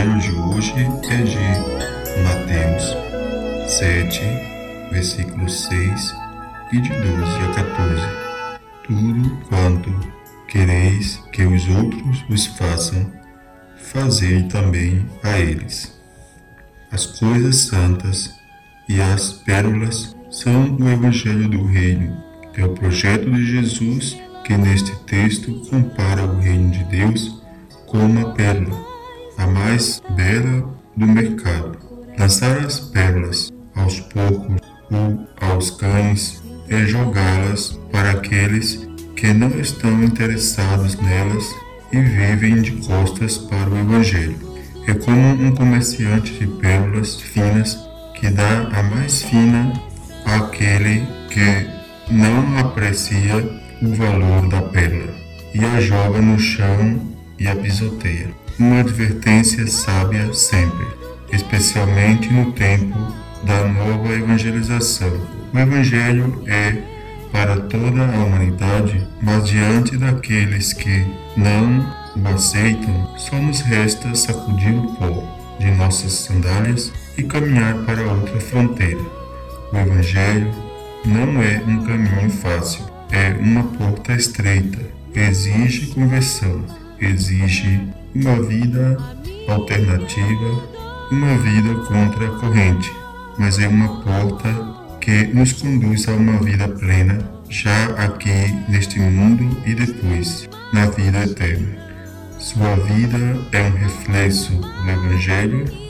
Evangelho de hoje é de Mateus 7, versículos 6 e de 12 a 14. Tudo quanto quereis que os outros vos façam, fazei também a eles. As coisas santas e as pérolas são o Evangelho do Reino. É o projeto de Jesus que neste texto compara o reino de Deus com uma pérola, a mais bela do mercado. Lançar as pérolas aos porcos ou aos cães é jogá-las para aqueles que não estão interessados nelas e vivem de costas para o Evangelho. É como um comerciante de pérolas finas que dá a mais fina àquele que não aprecia o valor da pérola e a joga no chão e a pisoteia. Uma advertência sábia sempre, especialmente no tempo da nova evangelização. O Evangelho é para toda a humanidade, mas diante daqueles que não o aceitam, só nos resta sacudir o pó de nossas sandálias e caminhar para outra fronteira. O Evangelho não é um caminho fácil, é uma porta estreita, exige conversão, exige uma vida alternativa, uma vida contra a corrente, mas é uma porta que nos conduz a uma vida plena, já aqui neste mundo e depois na vida eterna. Sua vida é um reflexo do Evangelho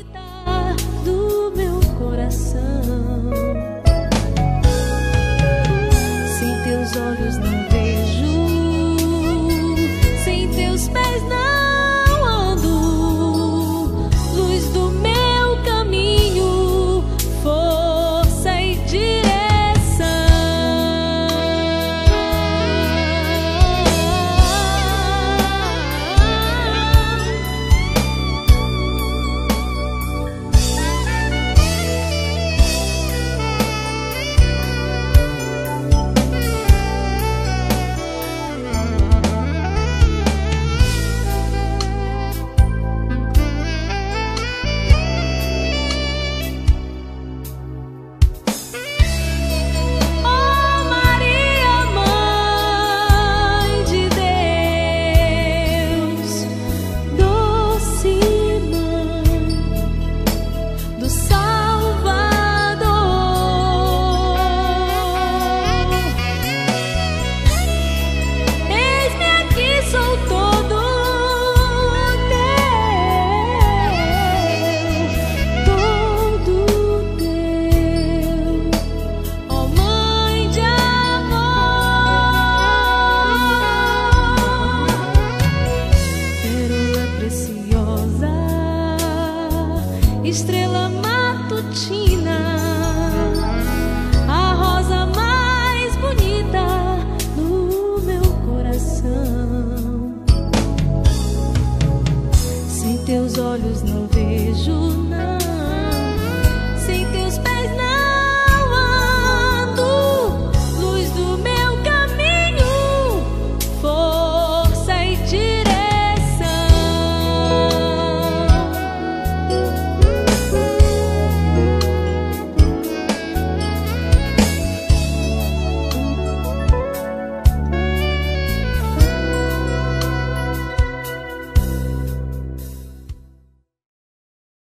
teus olhos